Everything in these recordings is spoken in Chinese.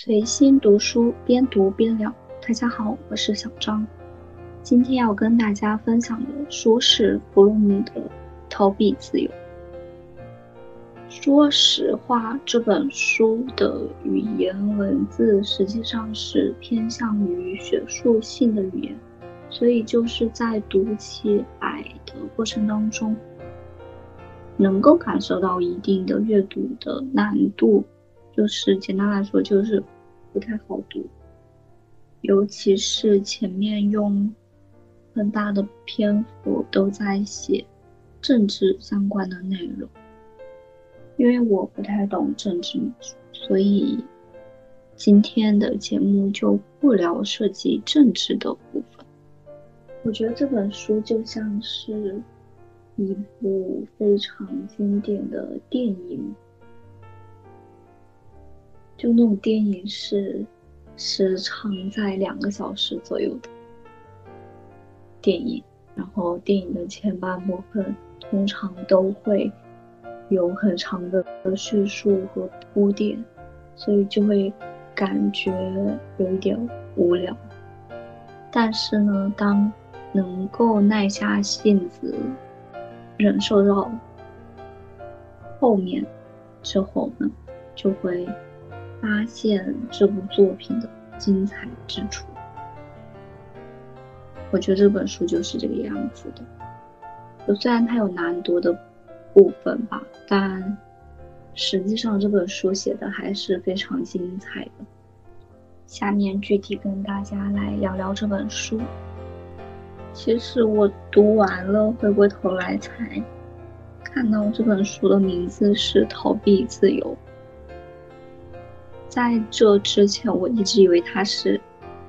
随心读书，边读边聊。大家好，我是小张。今天要跟大家分享的书是弗洛姆的《逃避自由》。说实话，这本书的语言文字实际上是偏向于学术性的语言，所以就是在读起来的过程当中，能够感受到一定的阅读的难度。就是简单来说，就是不太好读，尤其是前面用很大的篇幅都在写政治相关的内容。因为我不太懂政治，所以今天的节目就不聊涉及政治的部分。我觉得这本书就像是一部非常经典的电影。就那种电影是时长在两个小时左右的电影，然后电影的前半部分通常都会有很长的叙述和铺垫，所以就会感觉有一点无聊。但是呢，当能够耐下性子忍受到后面之后呢，就会。发现这部作品的精彩之处，我觉得这本书就是这个样子的。虽然它有难读的部分吧，但实际上这本书写的还是非常精彩的。下面具体跟大家来聊聊这本书。其实我读完了，回过头来才看到这本书的名字是《逃避自由》。在这之前，我一直以为它是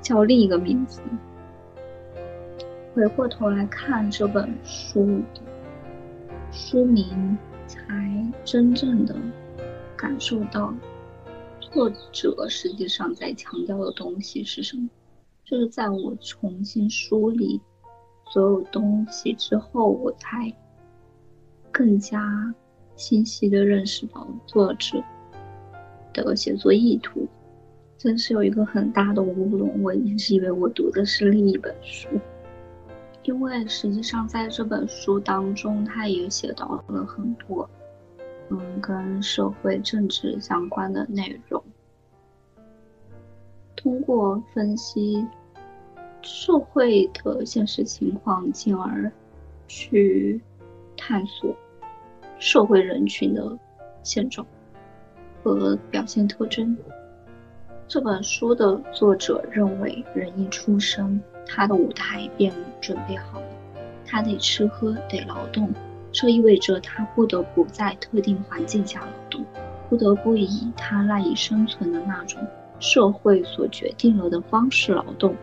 叫另一个名字。回过头来看这本书书名，才真正的感受到作者实际上在强调的东西是什么。就是在我重新梳理所有东西之后，我才更加清晰的认识到作者。的写作意图，真是有一个很大的乌龙。我一直以为我读的是另一本书，因为实际上在这本书当中，他也写到了很多，嗯，跟社会政治相关的内容。通过分析社会的现实情况，进而去探索社会人群的现状。和表现特征。这本书的作者认为，人一出生，他的舞台便准备好了，他得吃喝，得劳动，这意味着他不得不在特定环境下劳动，不得不以他赖以生存的那种社会所决定了的方式劳动。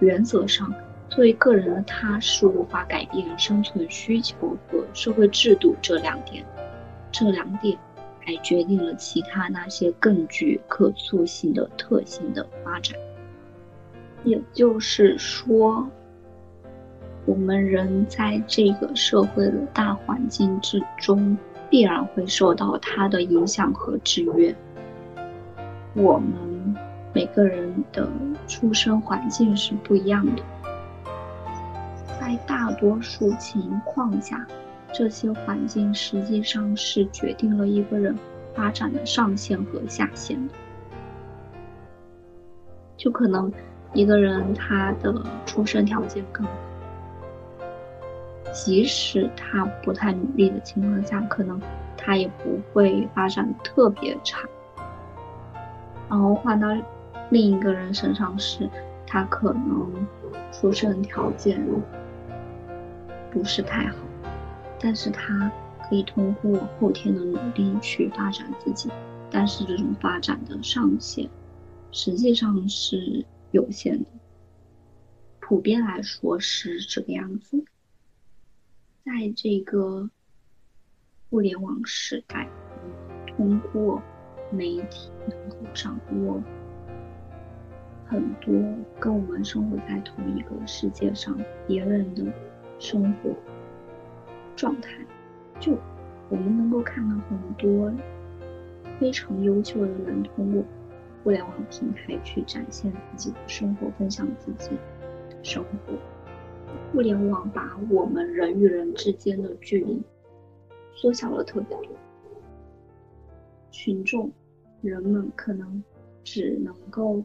原则上，作为个人的他是无法改变生存需求和社会制度这两点，这两点。还决定了其他那些更具可塑性的特性的发展。也就是说，我们人在这个社会的大环境之中，必然会受到它的影响和制约。我们每个人的出生环境是不一样的，在大多数情况下。这些环境实际上是决定了一个人发展的上限和下限的。就可能一个人他的出生条件更好，即使他不太努力的情况下，可能他也不会发展特别差。然后换到另一个人身上是，他可能出生条件不是太好。但是他可以通过后天的努力去发展自己，但是这种发展的上限实际上是有限的。普遍来说是这个样子。在这个互联网时代，通过媒体能够掌握很多跟我们生活在同一个世界上别人的生活。状态，就我们能够看到很多非常优秀的人通过互联网平台去展现自己的生活，分享自己的生活。互联网把我们人与人之间的距离缩小了特别多。群众，人们可能只能够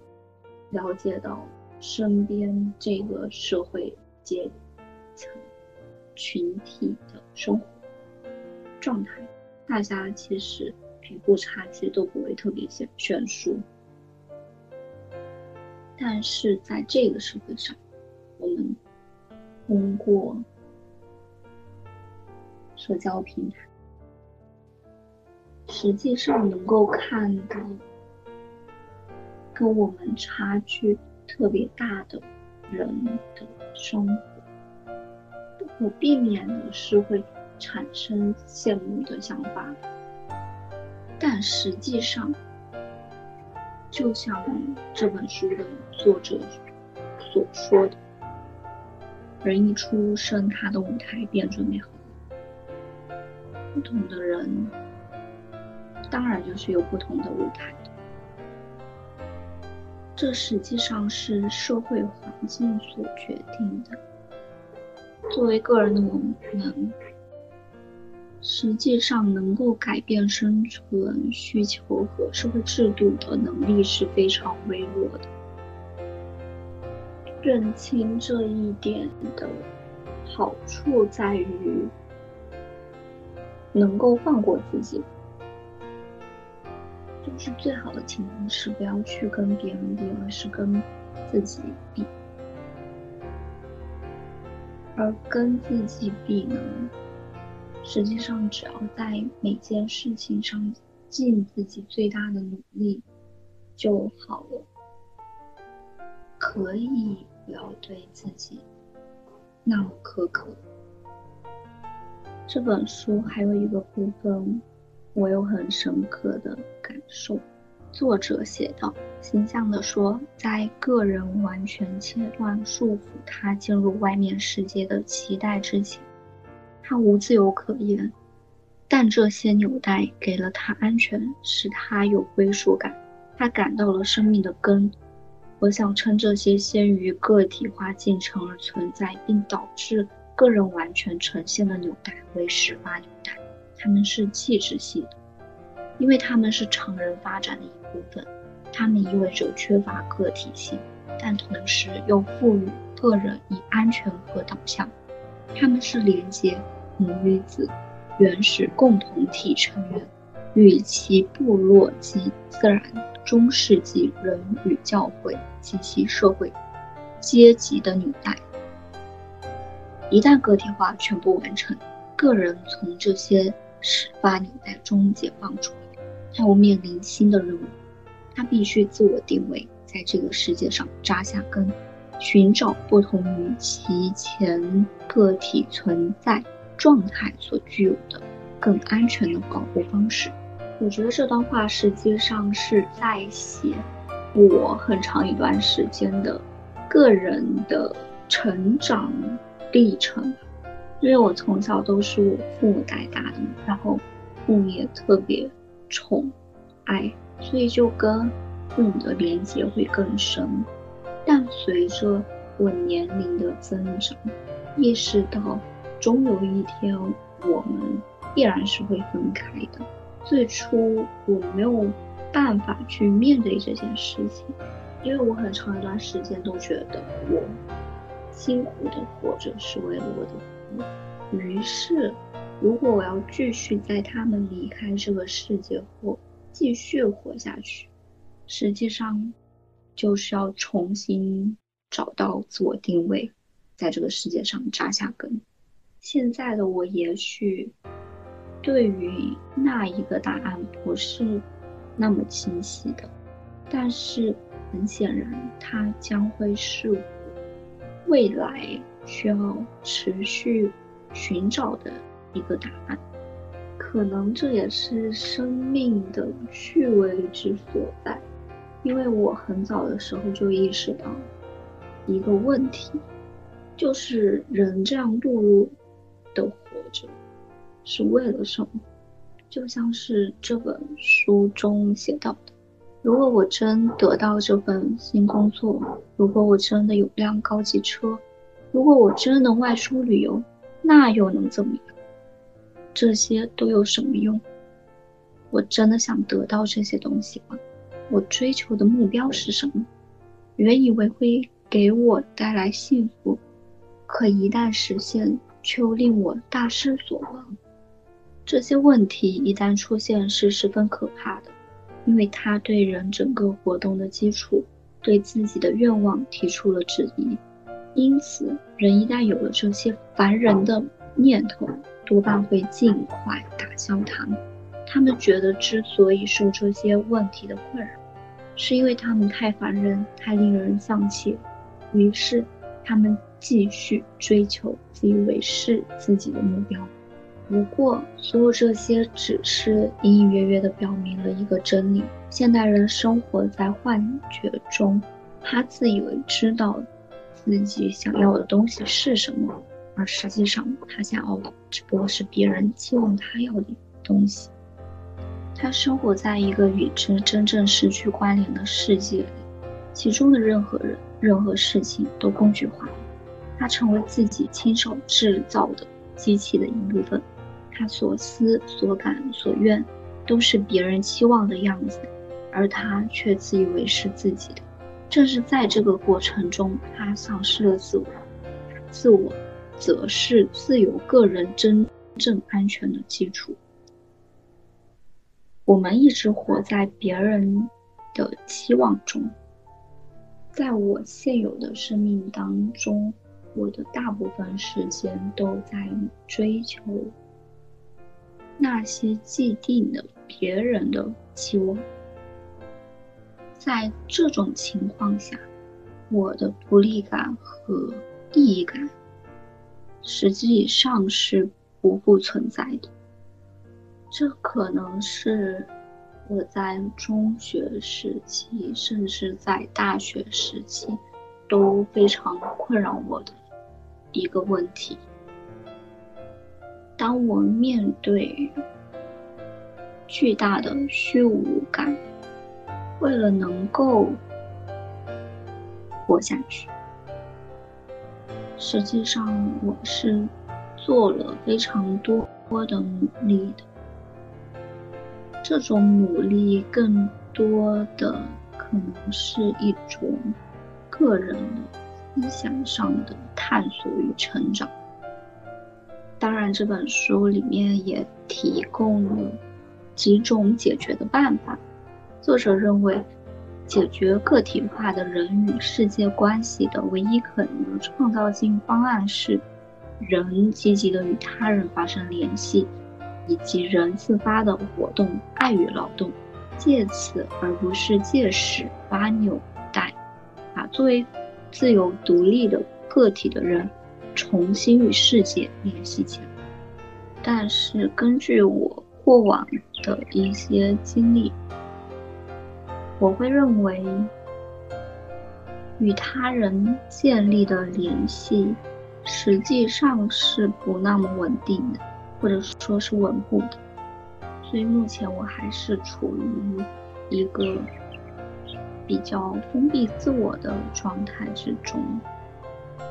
了解到身边这个社会阶层群体的生活状态，大家其实贫富差距都不会特别显悬殊。但是在这个社会上，我们通过社交平台。实际上能够看到跟我们差距特别大的人的生活，不可避免的是会产生羡慕的想法。但实际上，就像这本书的作者所说的，人一出生，他的舞台便准备好了。不同的人。当然就是有不同的舞台这实际上是社会环境所决定的。作为个人的我们，实际上能够改变生存需求和社会制度的能力是非常微弱的。认清这一点的好处在于，能够放过自己。就是最好的情况是不要去跟别人比，而是跟自己比。而跟自己比呢，实际上只要在每件事情上尽自己最大的努力就好了。可以不要对自己那么苛刻。这本书还有一个部分。我有很深刻的感受。作者写道：“形象地说，在个人完全切断束缚他进入外面世界的期待之前，他无自由可言。但这些纽带给了他安全，使他有归属感，他感到了生命的根。我想称这些先于个体化进程而存在，并导致个人完全呈现的纽带为始发纽带。”他们是气质系的，因为他们是常人发展的一部分。他们意味着缺乏个体性，但同时又赋予个人以安全和导向。他们是连接母与子、原始共同体成员与其部落及自然、中世纪人与教会及其社会阶级的纽带。一旦个体化全部完成，个人从这些。始发纽带中解放出来，他要面临新的任务，他必须自我定位，在这个世界上扎下根，寻找不同于其前个体存在状态所具有的更安全的保护方式。我觉得这段话实际上是在写我很长一段时间的个人的成长历程。因为我从小都是我父母带大的，然后父母也特别宠爱，所以就跟父母的连接会更深。但随着我年龄的增长，意识到终有一天我们必然是会分开的。最初我没有办法去面对这件事情，因为我很长一段时间都觉得我辛苦的活着是为了我的父母。于是，如果我要继续在他们离开这个世界后继续活下去，实际上就是要重新找到自我定位，在这个世界上扎下根。现在的我也许对于那一个答案不是那么清晰的，但是很显然，它将会是我未来。需要持续寻找的一个答案，可能这也是生命的趣味之所在。因为我很早的时候就意识到一个问题，就是人这样碌碌的活着是为了什么？就像是这本书中写到的，如果我真得到这份新工作，如果我真的有辆高级车，如果我真能外出旅游，那又能怎么样？这些都有什么用？我真的想得到这些东西吗？我追求的目标是什么？原以为会给我带来幸福，可一旦实现，却又令我大失所望。这些问题一旦出现，是十分可怕的。因为它对人整个活动的基础，对自己的愿望提出了质疑，因此人一旦有了这些烦人的念头，多半会尽快打消它们。他们觉得之所以受这些问题的困扰，是因为他们太烦人，太令人丧气，于是他们继续追求自以为是自己的目标。不过，所有这些只是隐隐约约地表明了一个真理：现代人生活在幻觉中，他自以为知道自己想要的东西是什么，而实际上他想要的只不过是别人期望他要的东西。他生活在一个与之真正失去关联的世界里，其中的任何人、任何事情都工具化了，他成为自己亲手制造的机器的一部分。他所思所感所愿，都是别人期望的样子，而他却自以为是自己的。正是在这个过程中，他丧失了自我，自我，则是自由个人真正安全的基础。我们一直活在别人的期望中，在我现有的生命当中，我的大部分时间都在追求。那些既定的别人的期望，在这种情况下，我的独立感和意义感实际上是不复存在的。这可能是我在中学时期，甚至在大学时期都非常困扰我的一个问题。当我面对巨大的虚无感，为了能够活下去，实际上我是做了非常多的努力的。这种努力更多的可能是一种个人的思想上的探索与成长。当然，这本书里面也提供了几种解决的办法。作者认为，解决个体化的人与世界关系的唯一可能的创造性方案是，人积极的与他人发生联系，以及人自发的活动、爱与劳动，借此而不是借势把纽带，把作为自由独立的个体的人。重新与世界联系起来，但是根据我过往的一些经历，我会认为与他人建立的联系实际上是不那么稳定的，或者说是稳固的。所以目前我还是处于一个比较封闭自我的状态之中。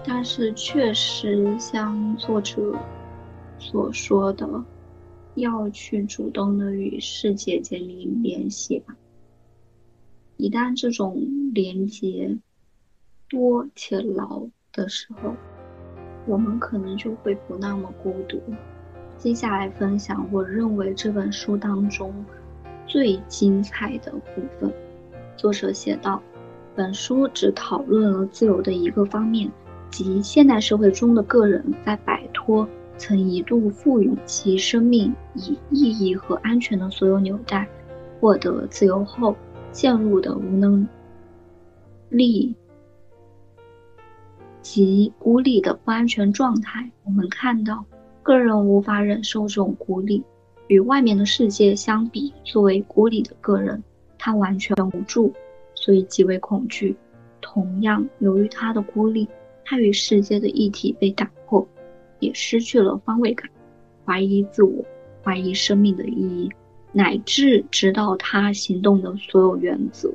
但是，确实像作者所说的，要去主动的与世界建立联系吧。一旦这种连接多且牢的时候，我们可能就会不那么孤独。接下来分享我认为这本书当中最精彩的部分。作者写道：“本书只讨论了自由的一个方面。”即现代社会中的个人在摆脱曾一度赋予其生命以意义和安全的所有纽带，获得自由后陷入的无能力及孤立的不安全状态。我们看到，个人无法忍受这种孤立，与外面的世界相比，作为孤立的个人，他完全无助，所以极为恐惧。同样，由于他的孤立。他与世界的一体被打破，也失去了方位感，怀疑自我，怀疑生命的意义，乃至指导他行动的所有原则。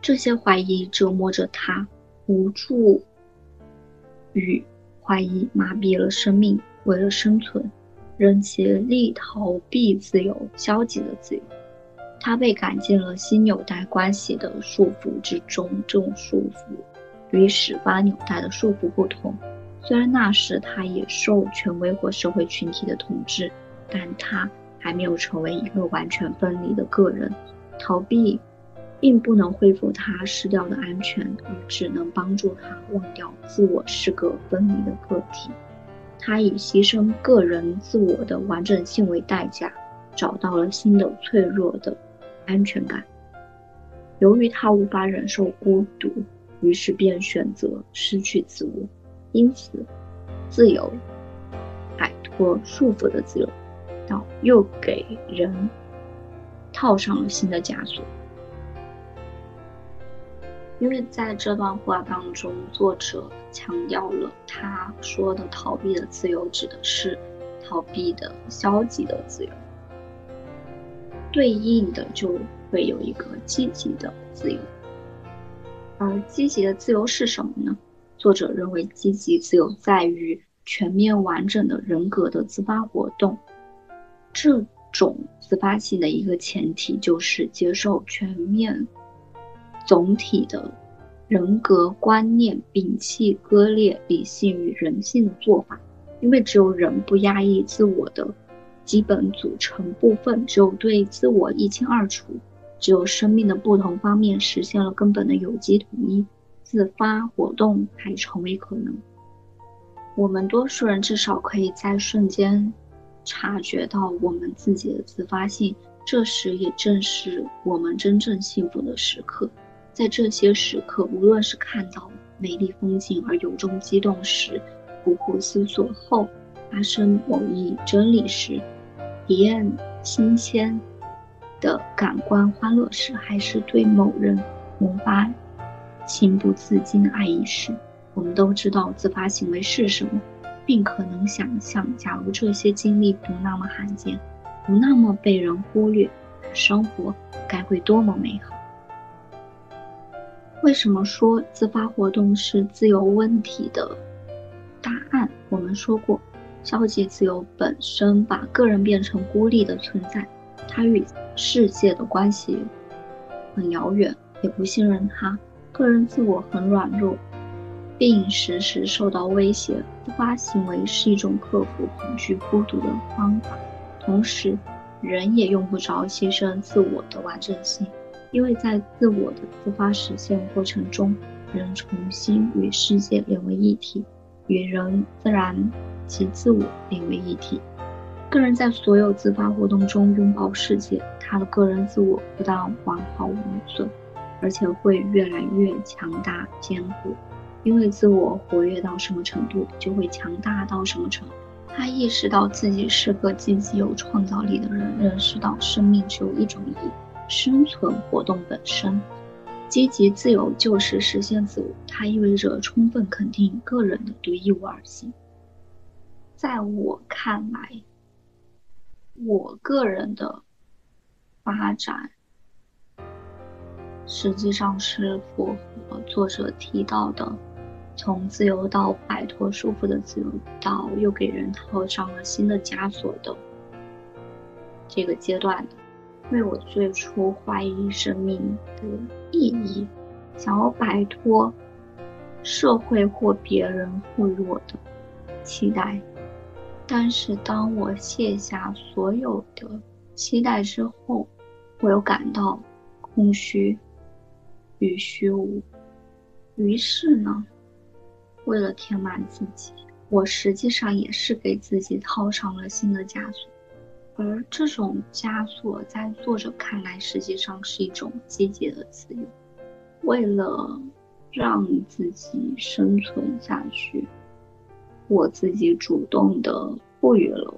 这些怀疑折磨着他，无助与怀疑麻痹了生命。为了生存，人竭力逃避自由，消极的自由。他被赶进了新纽带关系的束缚之中。这种束缚与始发纽带的束缚不同。虽然那时他也受权威或社会群体的统治，但他还没有成为一个完全分离的个人。逃避。并不能恢复他失掉的安全，而只能帮助他忘掉自我是个分离的个体。他以牺牲个人自我的完整性为代价，找到了新的脆弱的安全感。由于他无法忍受孤独，于是便选择失去自我。因此，自由，摆脱束缚的自由，到又给人套上了新的枷锁。因为在这段话当中，作者强调了他说的逃避的自由指的是逃避的消极的自由，对应的就会有一个积极的自由。而积极的自由是什么呢？作者认为，积极自由在于全面完整的人格的自发活动。这种自发性的一个前提就是接受全面。总体的人格观念，摒弃割裂理性与人性的做法，因为只有人不压抑自我的基本组成部分，只有对自我一清二楚，只有生命的不同方面实现了根本的有机统一，自发活动才成为可能。我们多数人至少可以在瞬间察觉到我们自己的自发性，这时也正是我们真正幸福的时刻。在这些时刻，无论是看到美丽风景而由衷激动时，苦苦思索后发生某一真理时，体验新鲜的感官欢乐时，还是对某人萌发情不自禁的爱意时，我们都知道自发行为是什么，并可能想象，假如这些经历不那么罕见，不那么被人忽略，生活该会多么美好。为什么说自发活动是自由问题的答案？我们说过，消极自由本身把个人变成孤立的存在，他与世界的关系很遥远，也不信任他，个人自我很软弱，并时时受到威胁。自发行为是一种克服恐惧、孤独的方法，同时，人也用不着牺牲自我的完整性。因为在自我的自发实现过程中，人重新与世界连为一体，与人、自然及自我连为一体。个人在所有自发活动中拥抱世界，他的个人自我不但完好无损，而且会越来越强大坚固。因为自我活跃到什么程度，就会强大到什么程度。他意识到自己是个积极有创造力的人，认识到生命只有一种意义。生存活动本身，积极自由就是实现自我，它意味着充分肯定个人的独一无二性。在我看来，我个人的发展实际上是符合作者提到的，从自由到摆脱束缚的自由，到又给人套上了新的枷锁的这个阶段的。为我最初怀疑生命的意义，想要摆脱社会或别人赋予我的期待，但是当我卸下所有的期待之后，我又感到空虚与虚无。于是呢，为了填满自己，我实际上也是给自己套上了新的枷锁。而这种枷锁，在作者看来，实际上是一种积极的自由。为了让自己生存下去，我自己主动的赋予了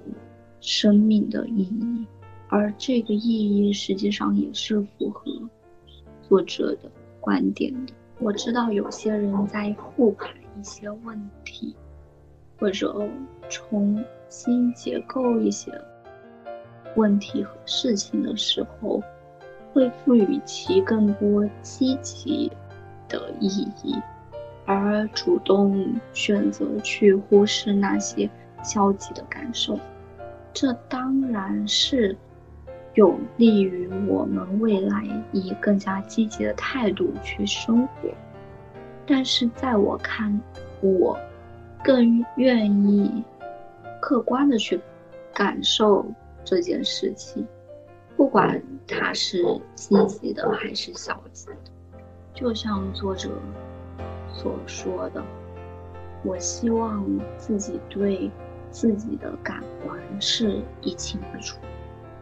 生命的意义，而这个意义实际上也是符合作者的观点的。我知道有些人在复盘一些问题，或者重新结构一些。问题和事情的时候，会赋予其更多积极的意义，而主动选择去忽视那些消极的感受。这当然是有利于我们未来以更加积极的态度去生活。但是在我看，我更愿意客观的去感受这件事情，不管它是积极的还是消极的。就像作者所说的，我希望自己对。自己的感官是一清二楚。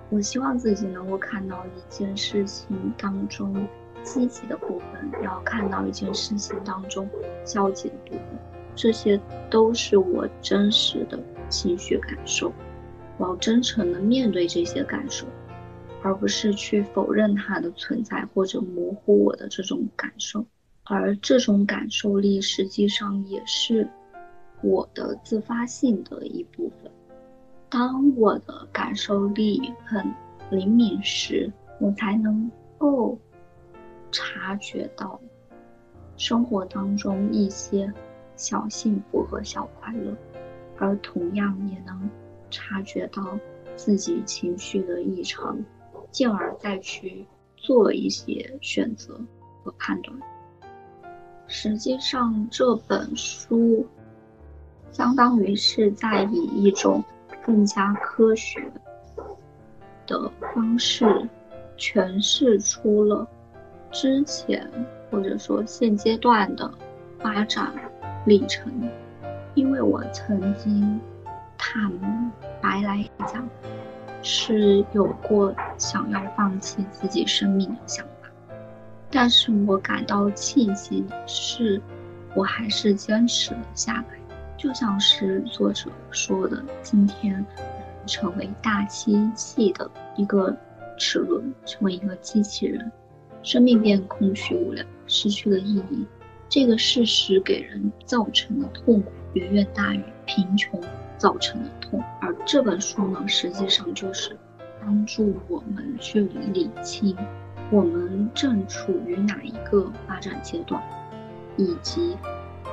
我希望自己能够看到一件事情当中积极的部分，然后看到一件事情当中消极的部分，这些都是我真实的情绪感受。我要真诚的面对这些感受，而不是去否认它的存在或者模糊我的这种感受。而这种感受力实际上也是。我的自发性的一部分。当我的感受力很灵敏时，我才能够察觉到生活当中一些小幸福和小快乐，而同样也能察觉到自己情绪的异常，进而再去做一些选择和判断。实际上，这本书。相当于是在以一种更加科学的方式诠释出了之前或者说现阶段的发展历程。因为我曾经坦白来讲，是有过想要放弃自己生命的想法，但是我感到庆幸的是，我还是坚持了下来。就像是作者说的，今天成为大机器的一个齿轮，成为一个机器人，生命变空虚无聊，失去了意义。这个事实给人造成的痛苦远远大于贫穷造成的痛。而这本书呢，实际上就是帮助我们去理清我们正处于哪一个发展阶段，以及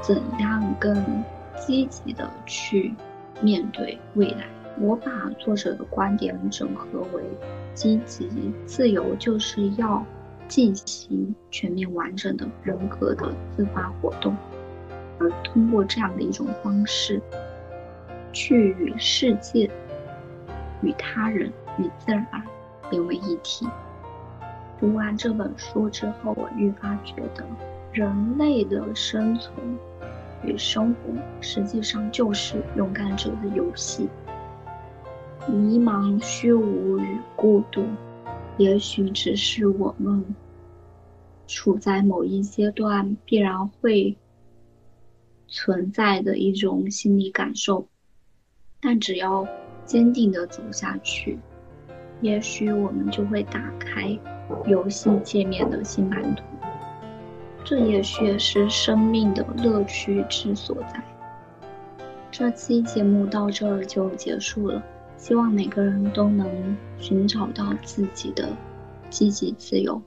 怎样更。积极的去面对未来。我把作者的观点整合为：积极自由就是要进行全面完整的人格的自发活动，而通过这样的一种方式，去与世界、与他人、与自然连为一体。读完这本书之后，我愈发觉得人类的生存。与生活实际上就是勇敢者的游戏。迷茫、虚无与孤独，也许只是我们处在某一阶段必然会存在的一种心理感受。但只要坚定的走下去，也许我们就会打开游戏界面的新版图。这也许是生命的乐趣之所在。这期节目到这儿就结束了，希望每个人都能寻找到自己的积极自由。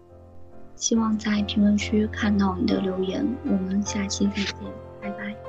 希望在评论区看到你的留言，我们下期再见，拜拜。